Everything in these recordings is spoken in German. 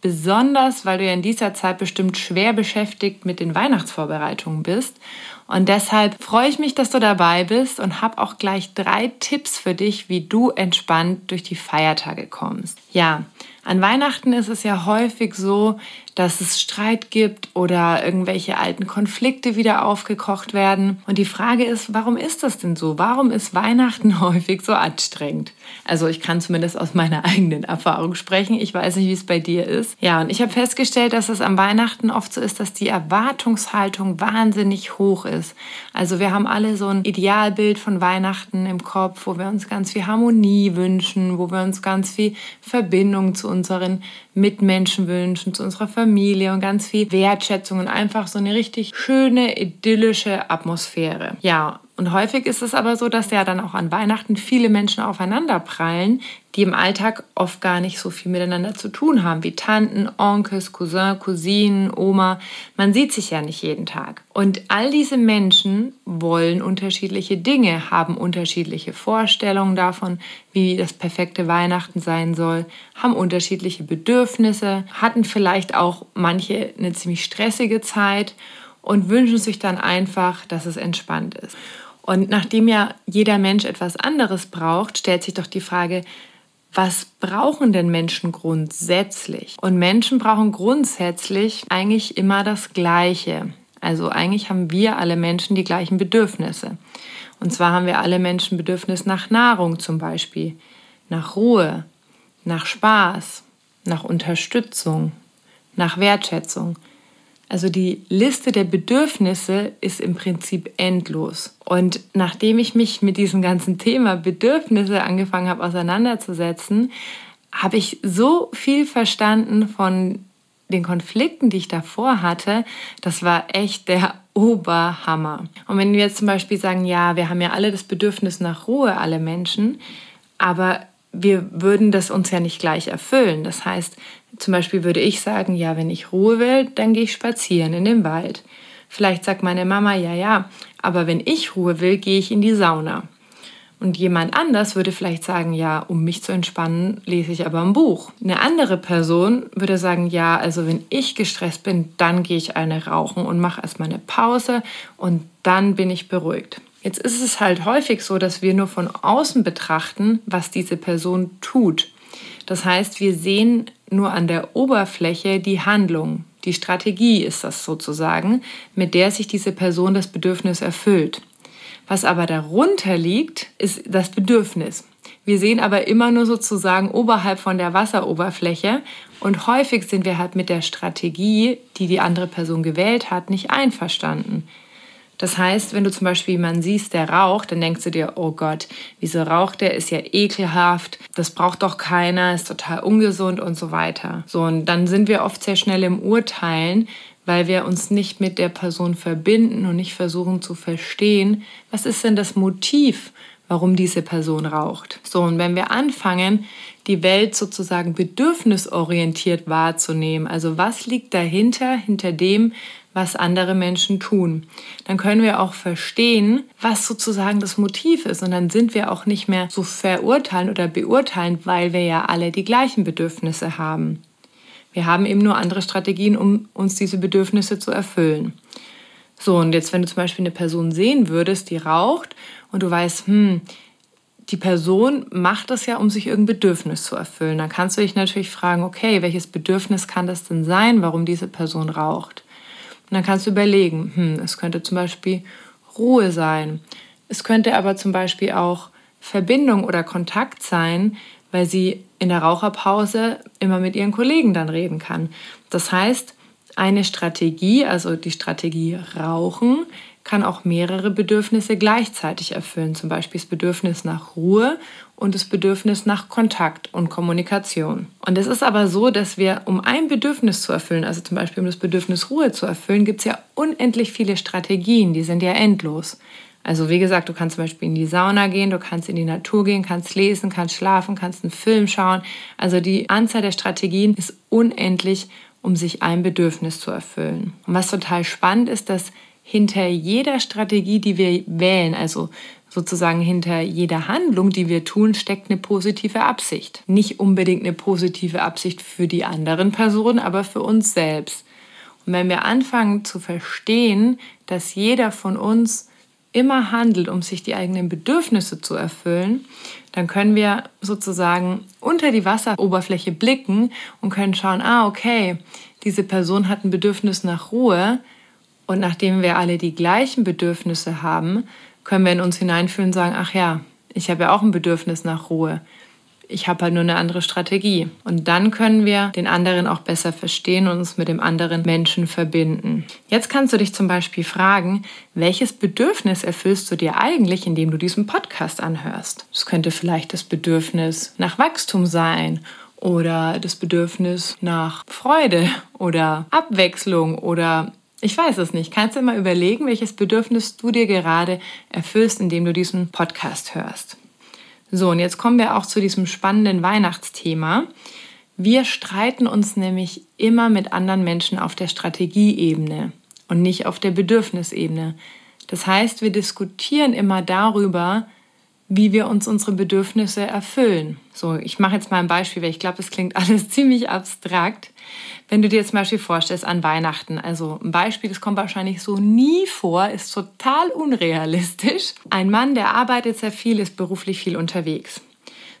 besonders weil du ja in dieser Zeit bestimmt schwer beschäftigt mit den Weihnachtsvorbereitungen bist. Und deshalb freue ich mich, dass du dabei bist und habe auch gleich drei Tipps für dich, wie du entspannt durch die Feiertage kommst. Ja, an Weihnachten ist es ja häufig so, dass es Streit gibt oder irgendwelche alten Konflikte wieder aufgekocht werden. Und die Frage ist, warum ist das denn so? Warum ist Weihnachten häufig so anstrengend? Also ich kann zumindest aus meiner eigenen Erfahrung sprechen. Ich weiß nicht, wie es bei dir ist. Ja, und ich habe festgestellt, dass es am Weihnachten oft so ist, dass die Erwartungshaltung wahnsinnig hoch ist. Also wir haben alle so ein Idealbild von Weihnachten im Kopf, wo wir uns ganz viel Harmonie wünschen, wo wir uns ganz viel Verbindung zu unseren Mitmenschen wünschen, zu unserer Familie und ganz viel Wertschätzung und einfach so eine richtig schöne, idyllische Atmosphäre. Ja, und häufig ist es aber so, dass ja dann auch an Weihnachten viele Menschen aufeinander prallen, die im Alltag oft gar nicht so viel miteinander zu tun haben, wie Tanten, Onkels, Cousin, Cousinen, Oma. Man sieht sich ja nicht jeden Tag. Und all diese Menschen wollen unterschiedliche Dinge, haben unterschiedliche Vorstellungen davon, wie das perfekte Weihnachten sein soll, haben unterschiedliche Bedürfnisse, hatten vielleicht auch manche eine ziemlich stressige Zeit und wünschen sich dann einfach, dass es entspannt ist. Und nachdem ja jeder Mensch etwas anderes braucht, stellt sich doch die Frage, was brauchen denn Menschen grundsätzlich? Und Menschen brauchen grundsätzlich eigentlich immer das Gleiche. Also eigentlich haben wir alle Menschen die gleichen Bedürfnisse. Und zwar haben wir alle Menschen Bedürfnis nach Nahrung zum Beispiel, nach Ruhe, nach Spaß, nach Unterstützung, nach Wertschätzung. Also die Liste der Bedürfnisse ist im Prinzip endlos. Und nachdem ich mich mit diesem ganzen Thema Bedürfnisse angefangen habe auseinanderzusetzen, habe ich so viel verstanden von den Konflikten, die ich davor hatte. Das war echt der Oberhammer. Und wenn wir jetzt zum Beispiel sagen, ja, wir haben ja alle das Bedürfnis nach Ruhe, alle Menschen, aber wir würden das uns ja nicht gleich erfüllen. Das heißt, zum Beispiel würde ich sagen, ja, wenn ich Ruhe will, dann gehe ich spazieren in den Wald. Vielleicht sagt meine Mama, ja, ja, aber wenn ich Ruhe will, gehe ich in die Sauna. Und jemand anders würde vielleicht sagen, ja, um mich zu entspannen, lese ich aber ein Buch. Eine andere Person würde sagen, ja, also wenn ich gestresst bin, dann gehe ich eine rauchen und mache erstmal eine Pause und dann bin ich beruhigt. Jetzt ist es halt häufig so, dass wir nur von außen betrachten, was diese Person tut. Das heißt, wir sehen nur an der Oberfläche die Handlung. Die Strategie ist das sozusagen, mit der sich diese Person das Bedürfnis erfüllt. Was aber darunter liegt, ist das Bedürfnis. Wir sehen aber immer nur sozusagen oberhalb von der Wasseroberfläche und häufig sind wir halt mit der Strategie, die die andere Person gewählt hat, nicht einverstanden. Das heißt, wenn du zum Beispiel jemanden siehst, der raucht, dann denkst du dir, oh Gott, wieso raucht der? Ist ja ekelhaft, das braucht doch keiner, ist total ungesund und so weiter. So, und dann sind wir oft sehr schnell im Urteilen, weil wir uns nicht mit der Person verbinden und nicht versuchen zu verstehen, was ist denn das Motiv, warum diese Person raucht. So, und wenn wir anfangen, die Welt sozusagen bedürfnisorientiert wahrzunehmen, also was liegt dahinter, hinter dem, was andere Menschen tun. Dann können wir auch verstehen, was sozusagen das Motiv ist. Und dann sind wir auch nicht mehr so verurteilen oder beurteilen, weil wir ja alle die gleichen Bedürfnisse haben. Wir haben eben nur andere Strategien, um uns diese Bedürfnisse zu erfüllen. So, und jetzt, wenn du zum Beispiel eine Person sehen würdest, die raucht und du weißt, hm, die Person macht das ja, um sich irgendein Bedürfnis zu erfüllen. Dann kannst du dich natürlich fragen, okay, welches Bedürfnis kann das denn sein, warum diese Person raucht? Und dann kannst du überlegen, hm, es könnte zum Beispiel Ruhe sein. Es könnte aber zum Beispiel auch Verbindung oder Kontakt sein, weil sie in der Raucherpause immer mit ihren Kollegen dann reden kann. Das heißt, eine Strategie, also die Strategie Rauchen, kann auch mehrere Bedürfnisse gleichzeitig erfüllen. Zum Beispiel das Bedürfnis nach Ruhe und das Bedürfnis nach Kontakt und Kommunikation. Und es ist aber so, dass wir, um ein Bedürfnis zu erfüllen, also zum Beispiel um das Bedürfnis Ruhe zu erfüllen, gibt es ja unendlich viele Strategien, die sind ja endlos. Also wie gesagt, du kannst zum Beispiel in die Sauna gehen, du kannst in die Natur gehen, kannst lesen, kannst schlafen, kannst einen Film schauen. Also die Anzahl der Strategien ist unendlich, um sich ein Bedürfnis zu erfüllen. Und was total spannend ist, dass hinter jeder Strategie, die wir wählen, also sozusagen hinter jeder Handlung, die wir tun, steckt eine positive Absicht. Nicht unbedingt eine positive Absicht für die anderen Personen, aber für uns selbst. Und wenn wir anfangen zu verstehen, dass jeder von uns immer handelt, um sich die eigenen Bedürfnisse zu erfüllen, dann können wir sozusagen unter die Wasseroberfläche blicken und können schauen, ah, okay, diese Person hat ein Bedürfnis nach Ruhe und nachdem wir alle die gleichen Bedürfnisse haben, können wir in uns hineinfühlen und sagen, ach ja, ich habe ja auch ein Bedürfnis nach Ruhe ich habe halt nur eine andere Strategie. Und dann können wir den anderen auch besser verstehen und uns mit dem anderen Menschen verbinden. Jetzt kannst du dich zum Beispiel fragen, welches Bedürfnis erfüllst du dir eigentlich, indem du diesen Podcast anhörst? Es könnte vielleicht das Bedürfnis nach Wachstum sein oder das Bedürfnis nach Freude oder Abwechslung oder ich weiß es nicht. Kannst du mal überlegen, welches Bedürfnis du dir gerade erfüllst, indem du diesen Podcast hörst. So, und jetzt kommen wir auch zu diesem spannenden Weihnachtsthema. Wir streiten uns nämlich immer mit anderen Menschen auf der Strategieebene und nicht auf der Bedürfnisebene. Das heißt, wir diskutieren immer darüber, wie wir uns unsere Bedürfnisse erfüllen. So, ich mache jetzt mal ein Beispiel, weil ich glaube, das klingt alles ziemlich abstrakt. Wenn du dir zum Beispiel vorstellst an Weihnachten, also ein Beispiel, das kommt wahrscheinlich so nie vor, ist total unrealistisch. Ein Mann, der arbeitet sehr viel, ist beruflich viel unterwegs.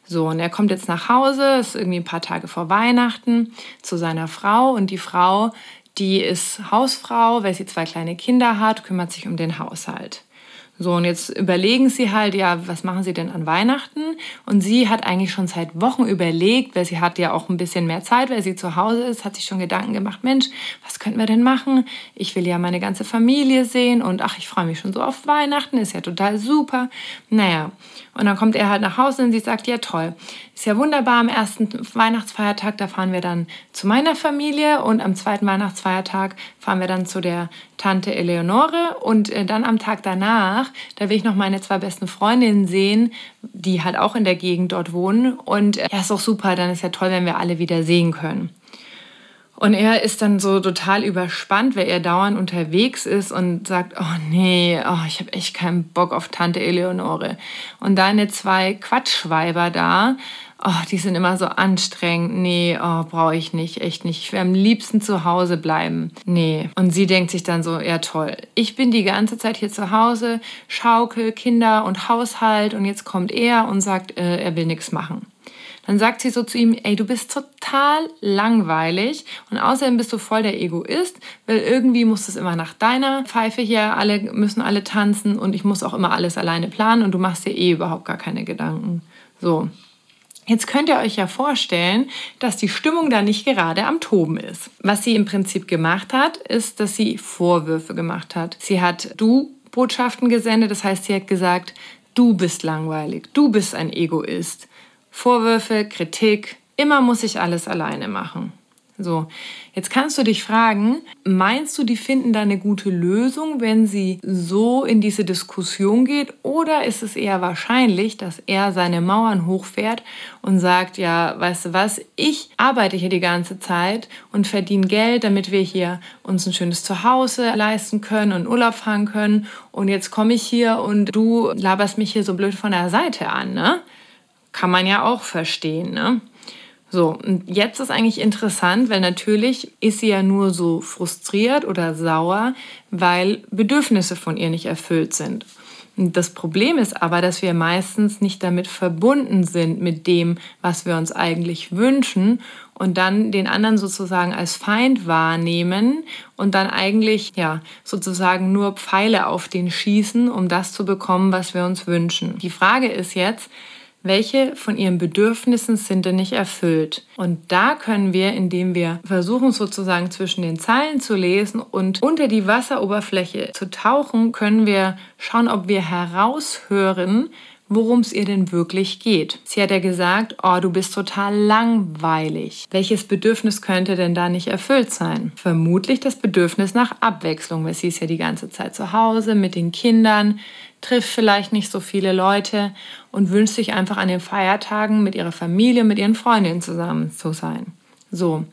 So, und er kommt jetzt nach Hause, ist irgendwie ein paar Tage vor Weihnachten zu seiner Frau und die Frau, die ist Hausfrau, weil sie zwei kleine Kinder hat, kümmert sich um den Haushalt. So, und jetzt überlegen sie halt, ja, was machen sie denn an Weihnachten? Und sie hat eigentlich schon seit Wochen überlegt, weil sie hat ja auch ein bisschen mehr Zeit, weil sie zu Hause ist, hat sich schon Gedanken gemacht, Mensch, was könnten wir denn machen? Ich will ja meine ganze Familie sehen und ach, ich freue mich schon so auf Weihnachten, ist ja total super. Naja, und dann kommt er halt nach Hause und sie sagt, ja toll, ist ja wunderbar, am ersten Weihnachtsfeiertag, da fahren wir dann zu meiner Familie und am zweiten Weihnachtsfeiertag fahren wir dann zu der Tante Eleonore. Und äh, dann am Tag danach, da will ich noch meine zwei besten Freundinnen sehen, die halt auch in der Gegend dort wohnen. Und äh, ja, ist auch super, dann ist ja toll, wenn wir alle wieder sehen können. Und er ist dann so total überspannt, weil er dauernd unterwegs ist und sagt, oh nee, oh, ich habe echt keinen Bock auf Tante Eleonore. Und deine zwei Quatschweiber da, oh, die sind immer so anstrengend. Nee, oh, brauche ich nicht, echt nicht. Ich will am liebsten zu Hause bleiben. Nee. Und sie denkt sich dann so, ja toll, ich bin die ganze Zeit hier zu Hause, Schaukel, Kinder und Haushalt und jetzt kommt er und sagt, äh, er will nichts machen. Dann sagt sie so zu ihm, ey, du bist total langweilig und außerdem bist du voll der Egoist, weil irgendwie muss es immer nach deiner Pfeife hier, alle müssen alle tanzen und ich muss auch immer alles alleine planen und du machst dir eh überhaupt gar keine Gedanken. So. Jetzt könnt ihr euch ja vorstellen, dass die Stimmung da nicht gerade am Toben ist. Was sie im Prinzip gemacht hat, ist, dass sie Vorwürfe gemacht hat. Sie hat du Botschaften gesendet, das heißt, sie hat gesagt, du bist langweilig, du bist ein Egoist. Vorwürfe, Kritik, immer muss ich alles alleine machen. So, jetzt kannst du dich fragen, meinst du, die finden da eine gute Lösung, wenn sie so in diese Diskussion geht? Oder ist es eher wahrscheinlich, dass er seine Mauern hochfährt und sagt, ja, weißt du was, ich arbeite hier die ganze Zeit und verdiene Geld, damit wir hier uns ein schönes Zuhause leisten können und Urlaub fahren können. Und jetzt komme ich hier und du laberst mich hier so blöd von der Seite an, ne? Kann man ja auch verstehen, ne? So, und jetzt ist eigentlich interessant, weil natürlich ist sie ja nur so frustriert oder sauer, weil Bedürfnisse von ihr nicht erfüllt sind. Und das Problem ist aber, dass wir meistens nicht damit verbunden sind mit dem, was wir uns eigentlich wünschen und dann den anderen sozusagen als Feind wahrnehmen und dann eigentlich ja sozusagen nur Pfeile auf den schießen, um das zu bekommen, was wir uns wünschen. Die Frage ist jetzt, welche von ihren Bedürfnissen sind denn nicht erfüllt? Und da können wir, indem wir versuchen sozusagen zwischen den Zeilen zu lesen und unter die Wasseroberfläche zu tauchen, können wir schauen, ob wir heraushören, worum es ihr denn wirklich geht. Sie hat ja gesagt, oh, du bist total langweilig. Welches Bedürfnis könnte denn da nicht erfüllt sein? Vermutlich das Bedürfnis nach Abwechslung, weil sie ist ja die ganze Zeit zu Hause mit den Kindern, trifft vielleicht nicht so viele Leute und wünscht sich einfach an den Feiertagen mit ihrer Familie, mit ihren Freundinnen zusammen zu sein. So.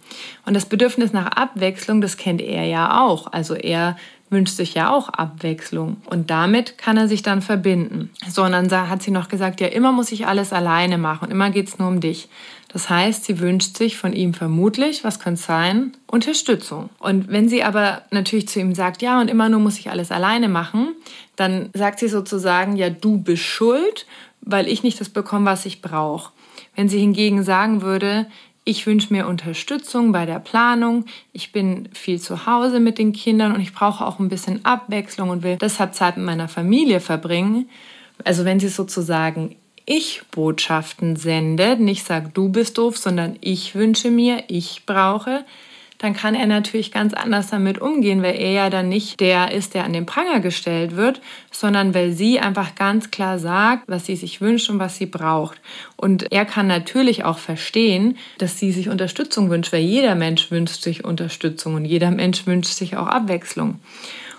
Und das Bedürfnis nach Abwechslung, das kennt er ja auch. Also er wünscht sich ja auch Abwechslung und damit kann er sich dann verbinden. So, und dann hat sie noch gesagt, ja, immer muss ich alles alleine machen und immer geht es nur um dich. Das heißt, sie wünscht sich von ihm vermutlich, was könnte sein, Unterstützung. Und wenn sie aber natürlich zu ihm sagt, ja, und immer nur muss ich alles alleine machen, dann sagt sie sozusagen, ja, du bist schuld, weil ich nicht das bekomme, was ich brauche. Wenn sie hingegen sagen würde, ich wünsche mir Unterstützung bei der Planung. Ich bin viel zu Hause mit den Kindern und ich brauche auch ein bisschen Abwechslung und will deshalb Zeit mit meiner Familie verbringen. Also wenn sie sozusagen Ich-Botschaften sendet, nicht sagt, du bist doof, sondern ich wünsche mir, ich brauche, dann kann er natürlich ganz anders damit umgehen, weil er ja dann nicht der ist, der an den Pranger gestellt wird, sondern weil sie einfach ganz klar sagt, was sie sich wünscht und was sie braucht. Und er kann natürlich auch verstehen, dass sie sich Unterstützung wünscht, weil jeder Mensch wünscht sich Unterstützung und jeder Mensch wünscht sich auch Abwechslung.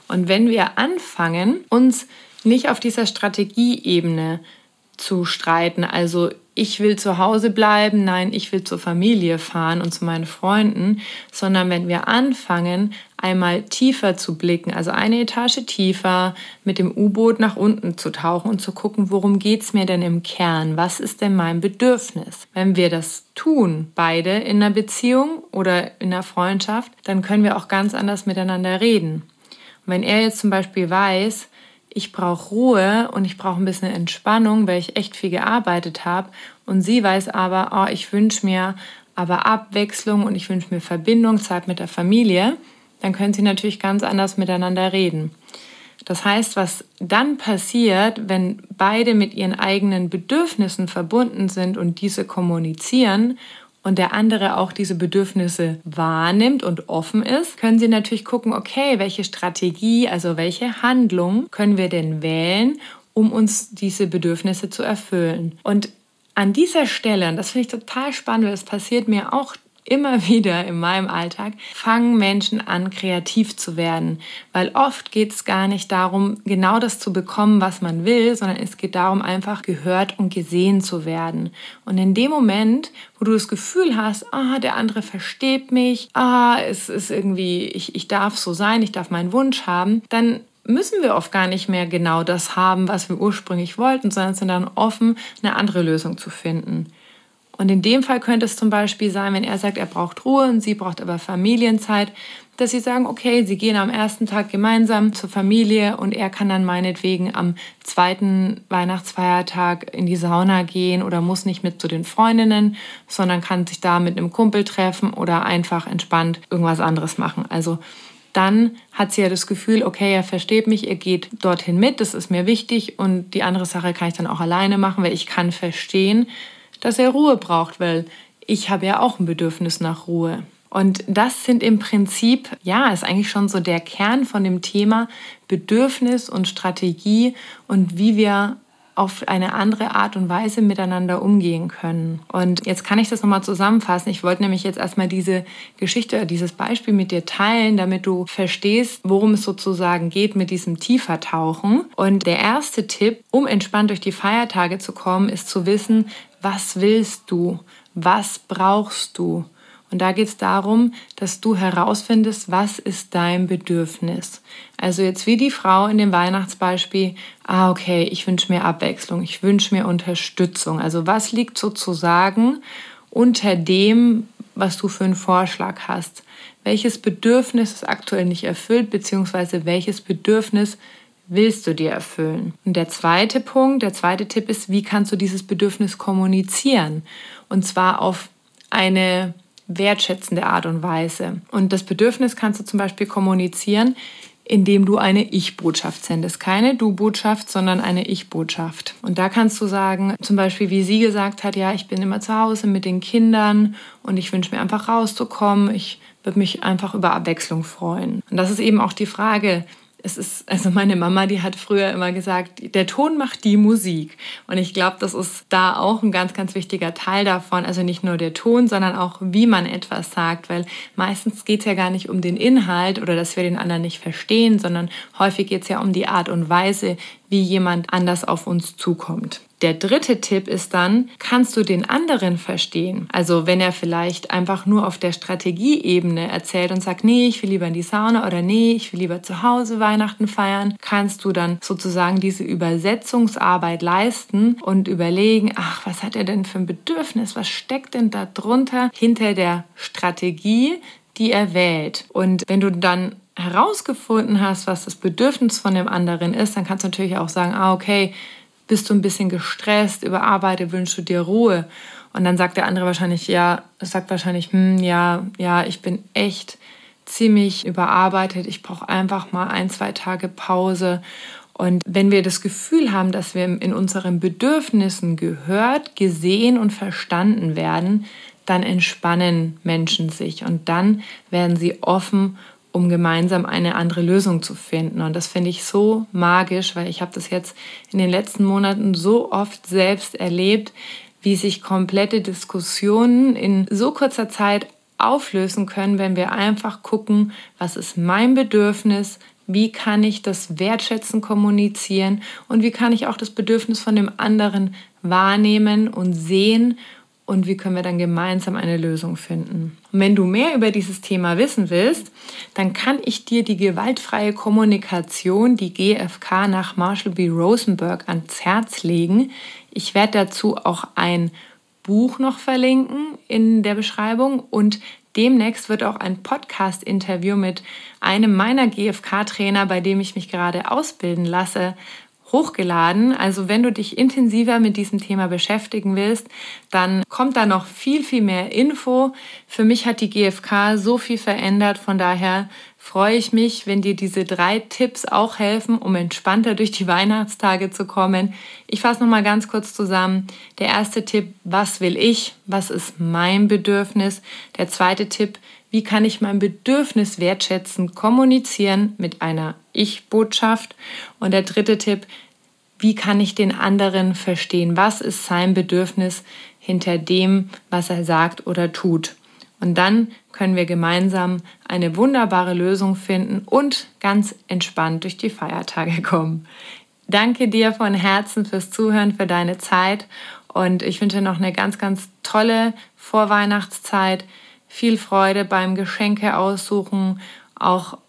Und wenn wir anfangen, uns nicht auf dieser Strategieebene zu streiten, also ich will zu Hause bleiben, nein, ich will zur Familie fahren und zu meinen Freunden, sondern wenn wir anfangen, einmal tiefer zu blicken, also eine Etage tiefer mit dem U-Boot nach unten zu tauchen und zu gucken, worum geht es mir denn im Kern, was ist denn mein Bedürfnis. Wenn wir das tun, beide in einer Beziehung oder in einer Freundschaft, dann können wir auch ganz anders miteinander reden. Und wenn er jetzt zum Beispiel weiß, ich brauche Ruhe und ich brauche ein bisschen Entspannung, weil ich echt viel gearbeitet habe. Und sie weiß aber, oh, ich wünsche mir aber Abwechslung und ich wünsche mir Verbindung, Zeit mit der Familie. Dann können sie natürlich ganz anders miteinander reden. Das heißt, was dann passiert, wenn beide mit ihren eigenen Bedürfnissen verbunden sind und diese kommunizieren und der andere auch diese Bedürfnisse wahrnimmt und offen ist, können Sie natürlich gucken, okay, welche Strategie, also welche Handlung können wir denn wählen, um uns diese Bedürfnisse zu erfüllen. Und an dieser Stelle, und das finde ich total spannend, weil das passiert mir auch immer wieder in meinem Alltag, fangen Menschen an, kreativ zu werden. Weil oft geht es gar nicht darum, genau das zu bekommen, was man will, sondern es geht darum, einfach gehört und gesehen zu werden. Und in dem Moment, wo du das Gefühl hast, ah, der andere versteht mich, ah, es ist irgendwie, ich, ich darf so sein, ich darf meinen Wunsch haben, dann müssen wir oft gar nicht mehr genau das haben, was wir ursprünglich wollten, sondern sind dann offen, eine andere Lösung zu finden. Und in dem Fall könnte es zum Beispiel sein, wenn er sagt, er braucht Ruhe und sie braucht aber Familienzeit, dass sie sagen, okay, sie gehen am ersten Tag gemeinsam zur Familie und er kann dann meinetwegen am zweiten Weihnachtsfeiertag in die Sauna gehen oder muss nicht mit zu den Freundinnen, sondern kann sich da mit einem Kumpel treffen oder einfach entspannt irgendwas anderes machen. Also dann hat sie ja das Gefühl, okay, er versteht mich, er geht dorthin mit, das ist mir wichtig und die andere Sache kann ich dann auch alleine machen, weil ich kann verstehen, dass er Ruhe braucht, weil ich habe ja auch ein Bedürfnis nach Ruhe. Und das sind im Prinzip, ja, ist eigentlich schon so der Kern von dem Thema Bedürfnis und Strategie und wie wir auf eine andere Art und Weise miteinander umgehen können. Und jetzt kann ich das nochmal zusammenfassen. Ich wollte nämlich jetzt erstmal diese Geschichte, dieses Beispiel mit dir teilen, damit du verstehst, worum es sozusagen geht mit diesem Tiefertauchen. Und der erste Tipp, um entspannt durch die Feiertage zu kommen, ist zu wissen, was willst du? Was brauchst du? Und da geht es darum, dass du herausfindest, was ist dein Bedürfnis. Also jetzt wie die Frau in dem Weihnachtsbeispiel, ah okay, ich wünsche mir Abwechslung, ich wünsche mir Unterstützung. Also was liegt sozusagen unter dem, was du für einen Vorschlag hast? Welches Bedürfnis ist aktuell nicht erfüllt, beziehungsweise welches Bedürfnis willst du dir erfüllen? Und der zweite Punkt, der zweite Tipp ist, wie kannst du dieses Bedürfnis kommunizieren? Und zwar auf eine wertschätzende Art und Weise. Und das Bedürfnis kannst du zum Beispiel kommunizieren, indem du eine Ich-Botschaft sendest. Keine Du-Botschaft, sondern eine Ich-Botschaft. Und da kannst du sagen, zum Beispiel, wie sie gesagt hat, ja, ich bin immer zu Hause mit den Kindern und ich wünsche mir einfach rauszukommen. Ich würde mich einfach über Abwechslung freuen. Und das ist eben auch die Frage, es ist, also meine Mama, die hat früher immer gesagt, der Ton macht die Musik. Und ich glaube, das ist da auch ein ganz, ganz wichtiger Teil davon. Also nicht nur der Ton, sondern auch, wie man etwas sagt. Weil meistens geht es ja gar nicht um den Inhalt oder dass wir den anderen nicht verstehen, sondern häufig geht es ja um die Art und Weise, wie jemand anders auf uns zukommt. Der dritte Tipp ist dann, kannst du den anderen verstehen? Also wenn er vielleicht einfach nur auf der Strategieebene erzählt und sagt, nee, ich will lieber in die Sauna oder nee, ich will lieber zu Hause Weihnachten feiern, kannst du dann sozusagen diese Übersetzungsarbeit leisten und überlegen, ach, was hat er denn für ein Bedürfnis? Was steckt denn da drunter hinter der Strategie, die er wählt? Und wenn du dann herausgefunden hast, was das Bedürfnis von dem anderen ist, dann kannst du natürlich auch sagen, ah, okay, bist du ein bisschen gestresst, überarbeitet, wünschst du dir Ruhe? Und dann sagt der andere wahrscheinlich, ja, sagt wahrscheinlich, hm, ja, ja, ich bin echt ziemlich überarbeitet, ich brauche einfach mal ein, zwei Tage Pause. Und wenn wir das Gefühl haben, dass wir in unseren Bedürfnissen gehört, gesehen und verstanden werden, dann entspannen Menschen sich und dann werden sie offen um gemeinsam eine andere Lösung zu finden. Und das finde ich so magisch, weil ich habe das jetzt in den letzten Monaten so oft selbst erlebt, wie sich komplette Diskussionen in so kurzer Zeit auflösen können, wenn wir einfach gucken, was ist mein Bedürfnis, wie kann ich das Wertschätzen kommunizieren und wie kann ich auch das Bedürfnis von dem anderen wahrnehmen und sehen und wie können wir dann gemeinsam eine Lösung finden. Und wenn du mehr über dieses Thema wissen willst, dann kann ich dir die gewaltfreie Kommunikation, die GFK nach Marshall B. Rosenberg ans Herz legen. Ich werde dazu auch ein Buch noch verlinken in der Beschreibung und demnächst wird auch ein Podcast-Interview mit einem meiner GFK-Trainer, bei dem ich mich gerade ausbilden lasse, hochgeladen. Also wenn du dich intensiver mit diesem Thema beschäftigen willst, dann kommt da noch viel, viel mehr Info. Für mich hat die GfK so viel verändert. Von daher freue ich mich, wenn dir diese drei Tipps auch helfen, um entspannter durch die Weihnachtstage zu kommen. Ich fasse noch mal ganz kurz zusammen. Der erste Tipp, was will ich? Was ist mein Bedürfnis? Der zweite Tipp, wie kann ich mein Bedürfnis wertschätzen, kommunizieren mit einer Ich-Botschaft? Und der dritte Tipp, wie kann ich den anderen verstehen? Was ist sein Bedürfnis hinter dem, was er sagt oder tut? Und dann können wir gemeinsam eine wunderbare Lösung finden und ganz entspannt durch die Feiertage kommen. Danke dir von Herzen fürs Zuhören, für deine Zeit und ich wünsche noch eine ganz, ganz tolle Vorweihnachtszeit viel Freude beim Geschenke aussuchen, auch